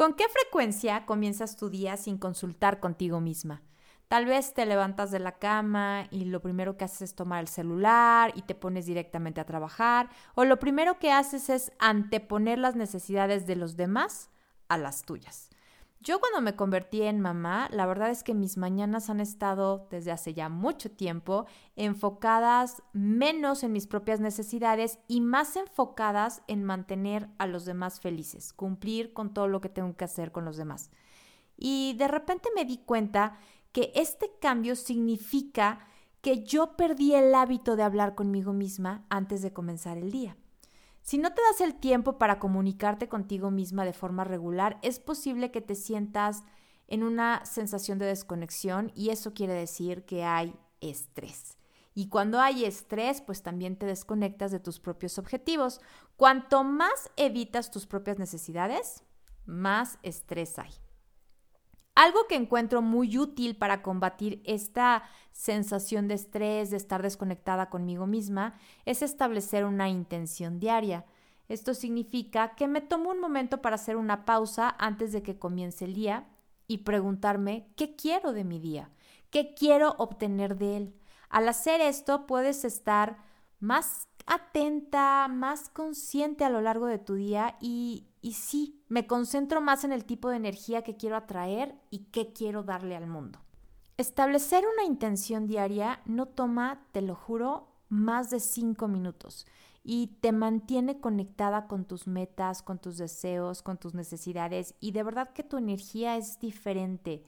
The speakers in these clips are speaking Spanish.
¿Con qué frecuencia comienzas tu día sin consultar contigo misma? Tal vez te levantas de la cama y lo primero que haces es tomar el celular y te pones directamente a trabajar, o lo primero que haces es anteponer las necesidades de los demás a las tuyas. Yo cuando me convertí en mamá, la verdad es que mis mañanas han estado desde hace ya mucho tiempo enfocadas menos en mis propias necesidades y más enfocadas en mantener a los demás felices, cumplir con todo lo que tengo que hacer con los demás. Y de repente me di cuenta que este cambio significa que yo perdí el hábito de hablar conmigo misma antes de comenzar el día. Si no te das el tiempo para comunicarte contigo misma de forma regular, es posible que te sientas en una sensación de desconexión y eso quiere decir que hay estrés. Y cuando hay estrés, pues también te desconectas de tus propios objetivos. Cuanto más evitas tus propias necesidades, más estrés hay. Algo que encuentro muy útil para combatir esta sensación de estrés, de estar desconectada conmigo misma, es establecer una intención diaria. Esto significa que me tomo un momento para hacer una pausa antes de que comience el día y preguntarme qué quiero de mi día, qué quiero obtener de él. Al hacer esto puedes estar más atenta, más consciente a lo largo de tu día y, y sí, me concentro más en el tipo de energía que quiero atraer y qué quiero darle al mundo. Establecer una intención diaria no toma, te lo juro, más de cinco minutos y te mantiene conectada con tus metas, con tus deseos, con tus necesidades y de verdad que tu energía es diferente.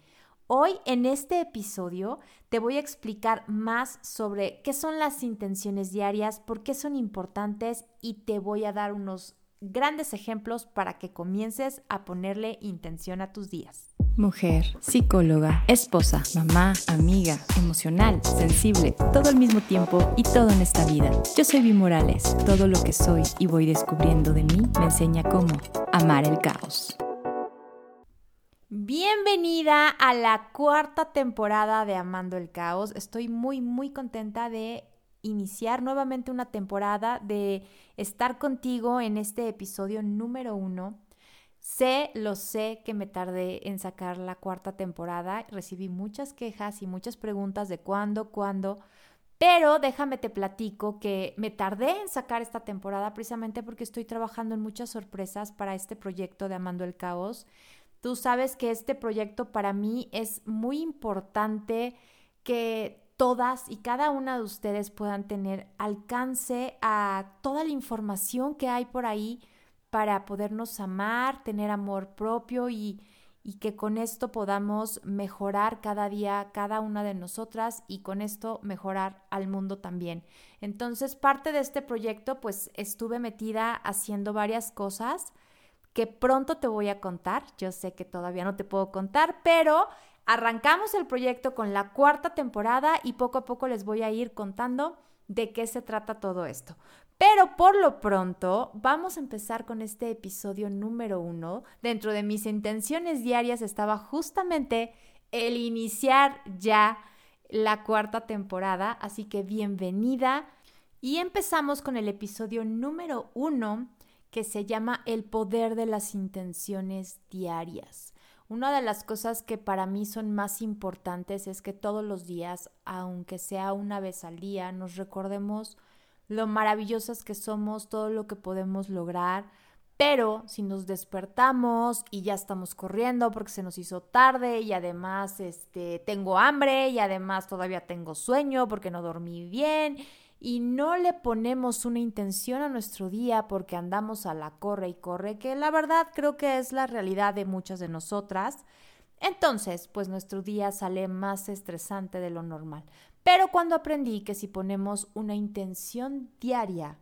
Hoy en este episodio te voy a explicar más sobre qué son las intenciones diarias, por qué son importantes y te voy a dar unos grandes ejemplos para que comiences a ponerle intención a tus días. Mujer, psicóloga, esposa, mamá, amiga, emocional, sensible, todo al mismo tiempo y todo en esta vida. Yo soy Vi Morales. Todo lo que soy y voy descubriendo de mí me enseña cómo amar el caos. Bienvenida a la cuarta temporada de Amando el Caos. Estoy muy, muy contenta de iniciar nuevamente una temporada, de estar contigo en este episodio número uno. Sé, lo sé que me tardé en sacar la cuarta temporada. Recibí muchas quejas y muchas preguntas de cuándo, cuándo. Pero déjame te platico que me tardé en sacar esta temporada precisamente porque estoy trabajando en muchas sorpresas para este proyecto de Amando el Caos. Tú sabes que este proyecto para mí es muy importante que todas y cada una de ustedes puedan tener alcance a toda la información que hay por ahí para podernos amar, tener amor propio y, y que con esto podamos mejorar cada día cada una de nosotras y con esto mejorar al mundo también. Entonces, parte de este proyecto, pues estuve metida haciendo varias cosas que pronto te voy a contar. Yo sé que todavía no te puedo contar, pero arrancamos el proyecto con la cuarta temporada y poco a poco les voy a ir contando de qué se trata todo esto. Pero por lo pronto, vamos a empezar con este episodio número uno. Dentro de mis intenciones diarias estaba justamente el iniciar ya la cuarta temporada, así que bienvenida. Y empezamos con el episodio número uno que se llama El poder de las intenciones diarias. Una de las cosas que para mí son más importantes es que todos los días, aunque sea una vez al día, nos recordemos lo maravillosas que somos, todo lo que podemos lograr, pero si nos despertamos y ya estamos corriendo porque se nos hizo tarde y además este tengo hambre y además todavía tengo sueño porque no dormí bien y no le ponemos una intención a nuestro día porque andamos a la corre y corre, que la verdad creo que es la realidad de muchas de nosotras, entonces pues nuestro día sale más estresante de lo normal. Pero cuando aprendí que si ponemos una intención diaria,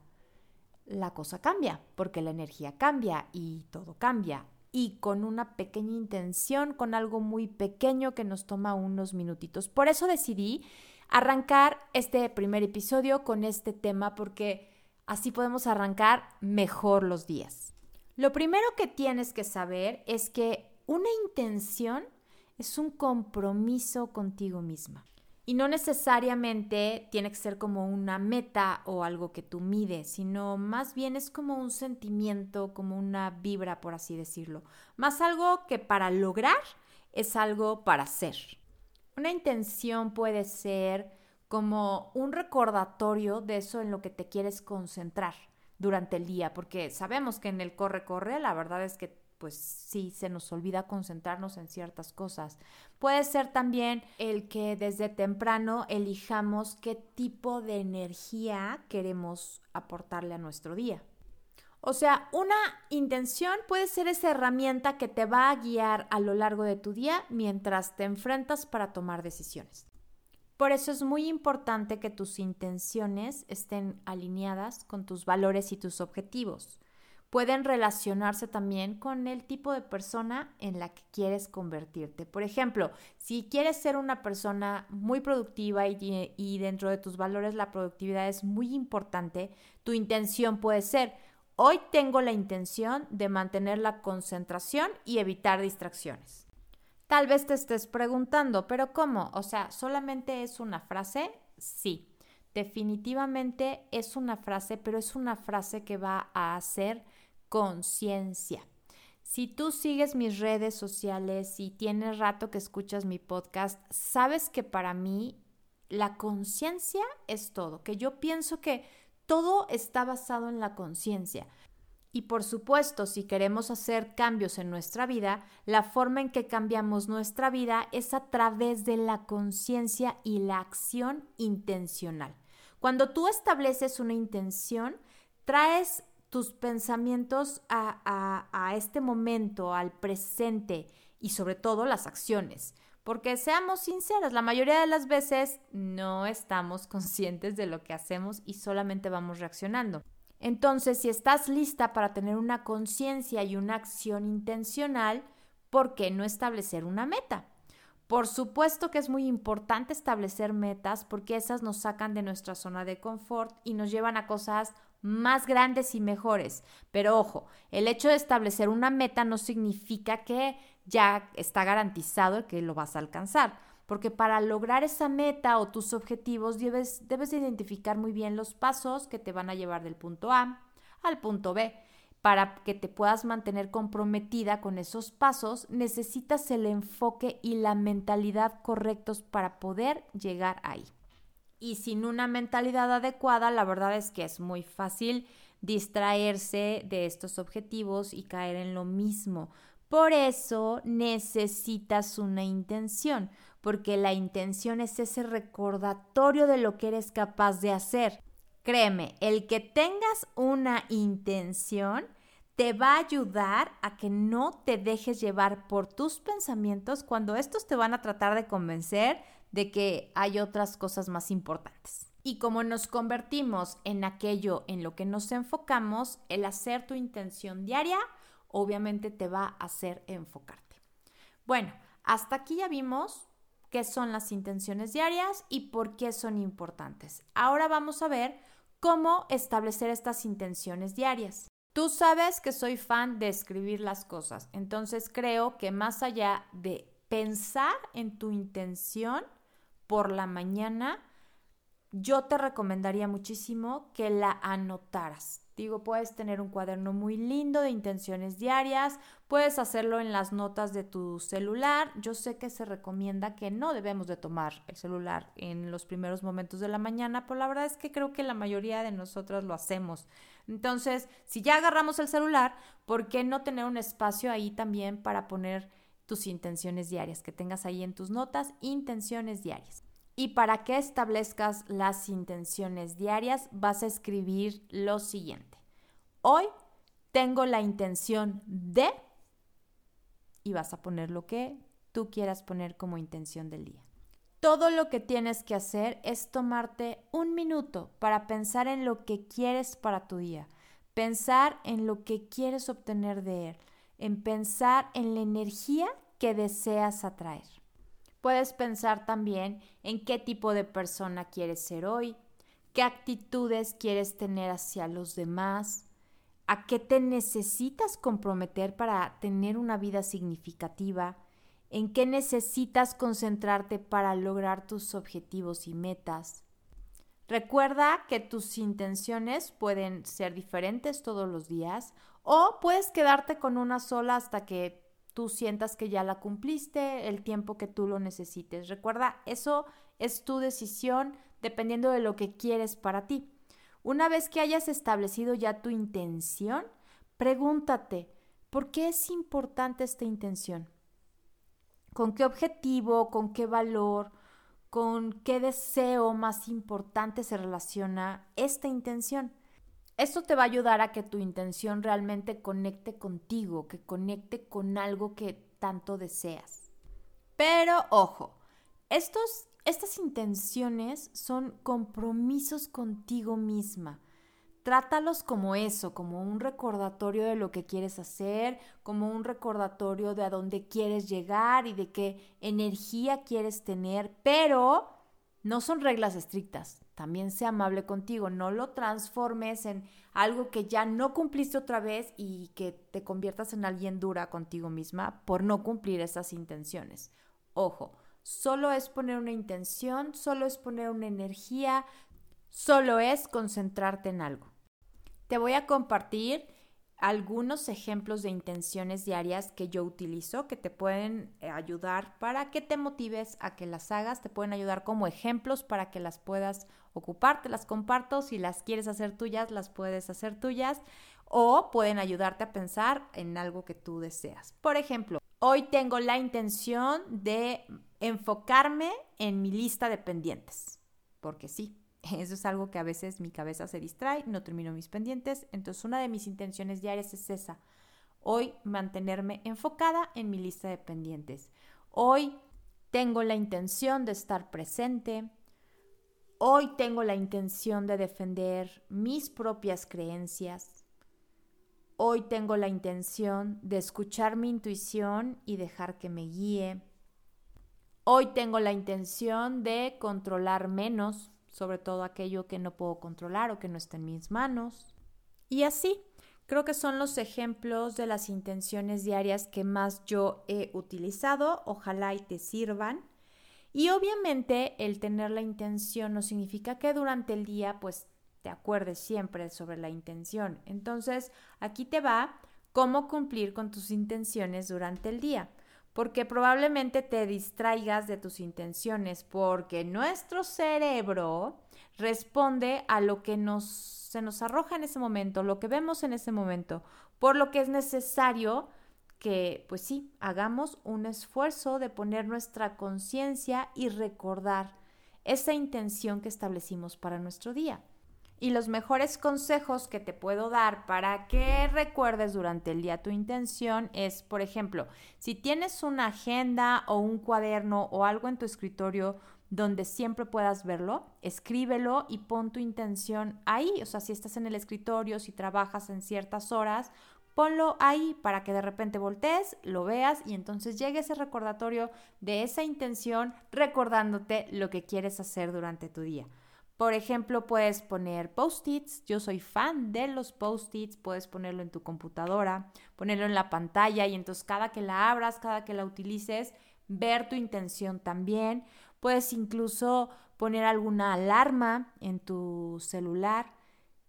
la cosa cambia, porque la energía cambia y todo cambia. Y con una pequeña intención, con algo muy pequeño que nos toma unos minutitos. Por eso decidí arrancar este primer episodio con este tema porque así podemos arrancar mejor los días. Lo primero que tienes que saber es que una intención es un compromiso contigo misma. Y no necesariamente tiene que ser como una meta o algo que tú mides, sino más bien es como un sentimiento, como una vibra, por así decirlo. Más algo que para lograr es algo para ser. Una intención puede ser como un recordatorio de eso en lo que te quieres concentrar durante el día, porque sabemos que en el corre-corre la verdad es que pues sí se nos olvida concentrarnos en ciertas cosas. Puede ser también el que desde temprano elijamos qué tipo de energía queremos aportarle a nuestro día. O sea, una intención puede ser esa herramienta que te va a guiar a lo largo de tu día mientras te enfrentas para tomar decisiones. Por eso es muy importante que tus intenciones estén alineadas con tus valores y tus objetivos. Pueden relacionarse también con el tipo de persona en la que quieres convertirte. Por ejemplo, si quieres ser una persona muy productiva y, dentro de tus valores la productividad es muy importante, tu intención puede ser, hoy tengo la intención de mantener la concentración y evitar distracciones. Tal vez te estés preguntando, pero ¿cómo? O sea, ¿solamente es una frase? Sí, definitivamente es una frase, pero es una frase que va a hacer conciencia. Si tú sigues mis redes sociales y tienes rato que escuchas mi podcast, sabes que para mí la conciencia es todo, que yo pienso que todo está basado en la conciencia. Y por supuesto, si queremos hacer cambios en nuestra vida, la forma en que cambiamos nuestra vida es a través de la conciencia y la acción intencional. Cuando tú estableces una intención, traes tus pensamientos a, este momento, al presente y sobre todo las acciones. Porque seamos sinceros, la mayoría de las veces no estamos conscientes de lo que hacemos y solamente vamos reaccionando. Entonces, si estás lista para tener una conciencia y una acción intencional, ¿por qué no establecer una meta? Por supuesto que es muy importante establecer metas porque esas nos sacan de nuestra zona de confort y nos llevan a cosas más grandes y mejores. Pero ojo, el hecho de establecer una meta no significa que ya está garantizado que lo vas a alcanzar porque para lograr esa meta o tus objetivos debes, debes identificar muy bien los pasos que te van a llevar del punto A al punto B. Para que te puedas mantener comprometida con esos pasos, necesitas el enfoque y la mentalidad correctos para poder llegar ahí. Y sin una mentalidad adecuada, la verdad es que es muy fácil distraerse de estos objetivos y caer en lo mismo. Por eso necesitas una intención, porque la intención es ese recordatorio de lo que eres capaz de hacer. Créeme, el que tengas una intención te va a ayudar a que no te dejes llevar por tus pensamientos cuando estos te van a tratar de convencer de que hay otras cosas más importantes. Y como nos convertimos en aquello en lo que nos enfocamos, el hacer tu intención diaria obviamente te va a hacer enfocarte. Bueno, hasta aquí ya vimos qué son las intenciones diarias y por qué son importantes. Ahora vamos a ver cómo establecer estas intenciones diarias. Tú sabes que soy fan de escribir las cosas, entonces creo que más allá de pensar en tu intención por la mañana, yo te recomendaría muchísimo que la anotaras. Digo, puedes tener un cuaderno muy lindo de intenciones diarias, puedes hacerlo en las notas de tu celular. Yo sé que se recomienda que no debemos de tomar el celular en los primeros momentos de la mañana, pero la verdad es que creo que la mayoría de nosotras lo hacemos. Entonces, si ya agarramos el celular, ¿por qué no tener un espacio ahí también para poner tus intenciones diarias? Que tengas ahí en tus notas intenciones diarias. Y para que establezcas las intenciones diarias, vas a escribir lo siguiente. Hoy tengo la intención de... Y vas a poner lo que tú quieras poner como intención del día. Todo lo que tienes que hacer es tomarte un minuto para pensar en lo que quieres para tu día, pensar en lo que quieres obtener de él, en pensar en la energía que deseas atraer. Puedes pensar también en qué tipo de persona quieres ser hoy, qué actitudes quieres tener hacia los demás, a qué te necesitas comprometer para tener una vida significativa en qué necesitas concentrarte para lograr tus objetivos y metas. Recuerda que tus intenciones pueden ser diferentes todos los días o puedes quedarte con una sola hasta que tú sientas que ya la cumpliste el tiempo que tú lo necesites. Recuerda, eso es tu decisión dependiendo de lo que quieres para ti. Una vez que hayas establecido ya tu intención, pregúntate, ¿por qué es importante esta intención? ¿Con qué objetivo, con qué valor, con qué deseo más importante se relaciona esta intención? Esto te va a ayudar a que tu intención realmente conecte contigo, que conecte con algo que tanto deseas. Pero ojo, estos estas intenciones son compromisos contigo misma. Trátalos como eso, como un recordatorio de lo que quieres hacer, como un recordatorio de a dónde quieres llegar y de qué energía quieres tener, pero no son reglas estrictas. También sea amable contigo, no lo transformes en algo que ya no cumpliste otra vez y que te conviertas en alguien dura contigo misma por no cumplir esas intenciones. Ojo, Solo es poner una intención, solo es poner una energía, solo es concentrarte en algo. Te voy a compartir algunos ejemplos de intenciones diarias que yo utilizo que te pueden eh, ayudar para que te motives a que las hagas, te pueden ayudar como ejemplos para que las puedas ocupar, te las comparto, si las quieres hacer tuyas, las puedes hacer tuyas o pueden ayudarte a pensar en algo que tú deseas. Por ejemplo, hoy tengo la intención de enfocarme en mi lista de pendientes, porque sí, eso es algo que a veces mi cabeza se distrae, no termino mis pendientes, entonces una de mis intenciones diarias es esa, hoy mantenerme enfocada en mi lista de pendientes. Hoy tengo la intención de estar presente, hoy tengo la intención de defender mis propias creencias, hoy tengo la intención de escuchar mi intuición y dejar que me guíe. Hoy tengo la intención de controlar menos, sobre todo aquello que no puedo controlar o que no está en mis manos. Y así, creo que son los ejemplos de las intenciones diarias que más yo he utilizado. Ojalá y te sirvan. Y obviamente el tener la intención no significa que durante el día pues te acuerdes siempre sobre la intención. Entonces, aquí te va cómo cumplir con tus intenciones durante el día porque probablemente te distraigas de tus intenciones, porque nuestro cerebro responde a lo que nos, se nos arroja en ese momento, lo que vemos en ese momento, por lo que es necesario que, pues sí, hagamos un esfuerzo de poner nuestra conciencia y recordar esa intención que establecimos para nuestro día. Y los mejores consejos que te puedo dar para que recuerdes durante el día tu intención es, por ejemplo, si tienes una agenda o un cuaderno o algo en tu escritorio donde siempre puedas verlo, escríbelo y pon tu intención ahí. O sea, si estás en el escritorio, si trabajas en ciertas horas, ponlo ahí para que de repente voltees, lo veas y entonces llegue ese recordatorio de esa intención recordándote lo que quieres hacer durante tu día. Por ejemplo, puedes poner post-its. Yo soy fan de los post-its. Puedes ponerlo en tu computadora, ponerlo en la pantalla y entonces cada que la abras, cada que la utilices, ver tu intención también. Puedes incluso poner alguna alarma en tu celular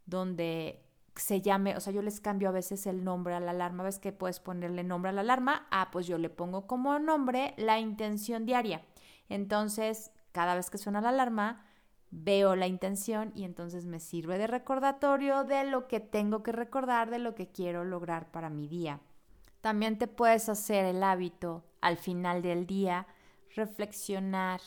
donde se llame, o sea, yo les cambio a veces el nombre a la alarma, ves que puedes ponerle nombre a la alarma, ah, pues yo le pongo como nombre la intención diaria. Entonces, cada vez que suena la alarma, veo la intención y entonces me sirve de recordatorio de lo que tengo que recordar, de lo que quiero lograr para mi día. También te puedes hacer el hábito al final del día, reflexionar,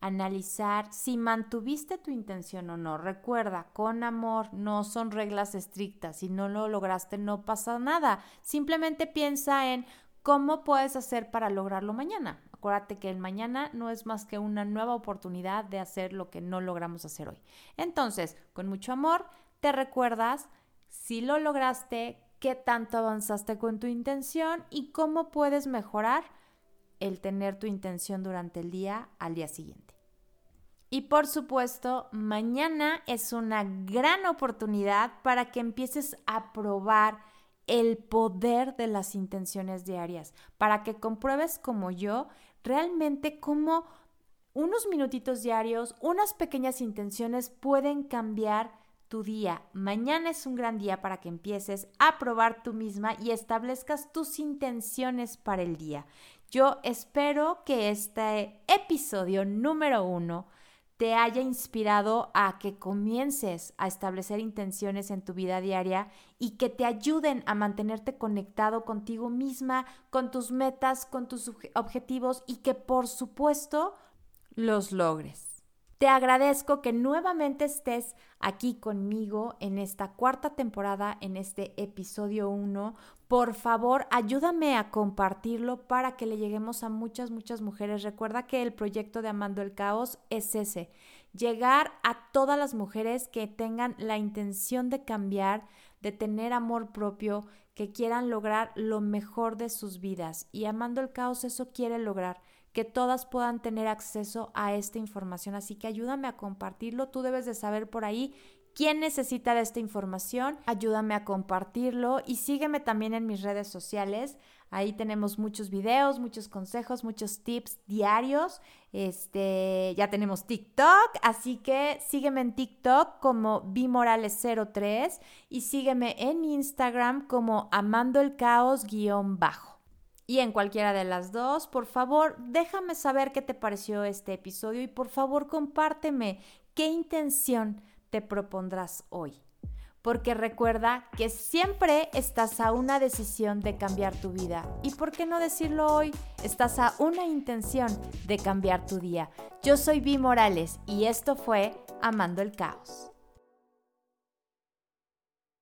analizar si mantuviste tu intención o no. Recuerda, con amor no son reglas estrictas. Si no lo lograste, no pasa nada. Simplemente piensa en cómo puedes hacer para lograrlo mañana. Acuérdate que el mañana no es más que una nueva oportunidad de hacer lo que no logramos hacer hoy. Entonces, con mucho amor, te recuerdas si lo lograste, qué tanto avanzaste con tu intención y cómo puedes mejorar el tener tu intención durante el día al día siguiente. Y por supuesto, mañana es una gran oportunidad para que empieces a probar el poder de las intenciones diarias, para que compruebes como yo realmente cómo unos minutitos diarios, unas pequeñas intenciones pueden cambiar tu día. Mañana es un gran día para que empieces a probar tú misma y establezcas tus intenciones para el día. Yo espero que este episodio número uno te haya inspirado a que comiences a establecer intenciones en tu vida diaria y que te ayuden a mantenerte conectado contigo misma, con tus metas, con tus objetivos y que por supuesto los logres. Te agradezco que nuevamente estés aquí conmigo en esta cuarta temporada, en este episodio 1. Por favor, ayúdame a compartirlo para que le lleguemos a muchas, muchas mujeres. Recuerda que el proyecto de Amando el Caos es ese, llegar a todas las mujeres que tengan la intención de cambiar, de tener amor propio, que quieran lograr lo mejor de sus vidas. Y Amando el Caos eso quiere lograr que todas puedan tener acceso a esta información. Así que ayúdame a compartirlo. Tú debes de saber por ahí quién necesita de esta información. Ayúdame a compartirlo y sígueme también en mis redes sociales. Ahí tenemos muchos videos, muchos consejos, muchos tips diarios. Este, ya tenemos TikTok, así que sígueme en TikTok como bimorales03 y sígueme en Instagram como amando el caos guion bajo y en cualquiera de las dos, por favor, déjame saber qué te pareció este episodio y por favor compárteme qué intención te propondrás hoy. Porque recuerda que siempre estás a una decisión de cambiar tu vida. ¿Y por qué no decirlo hoy? Estás a una intención de cambiar tu día. Yo soy Vi Morales y esto fue Amando el Caos.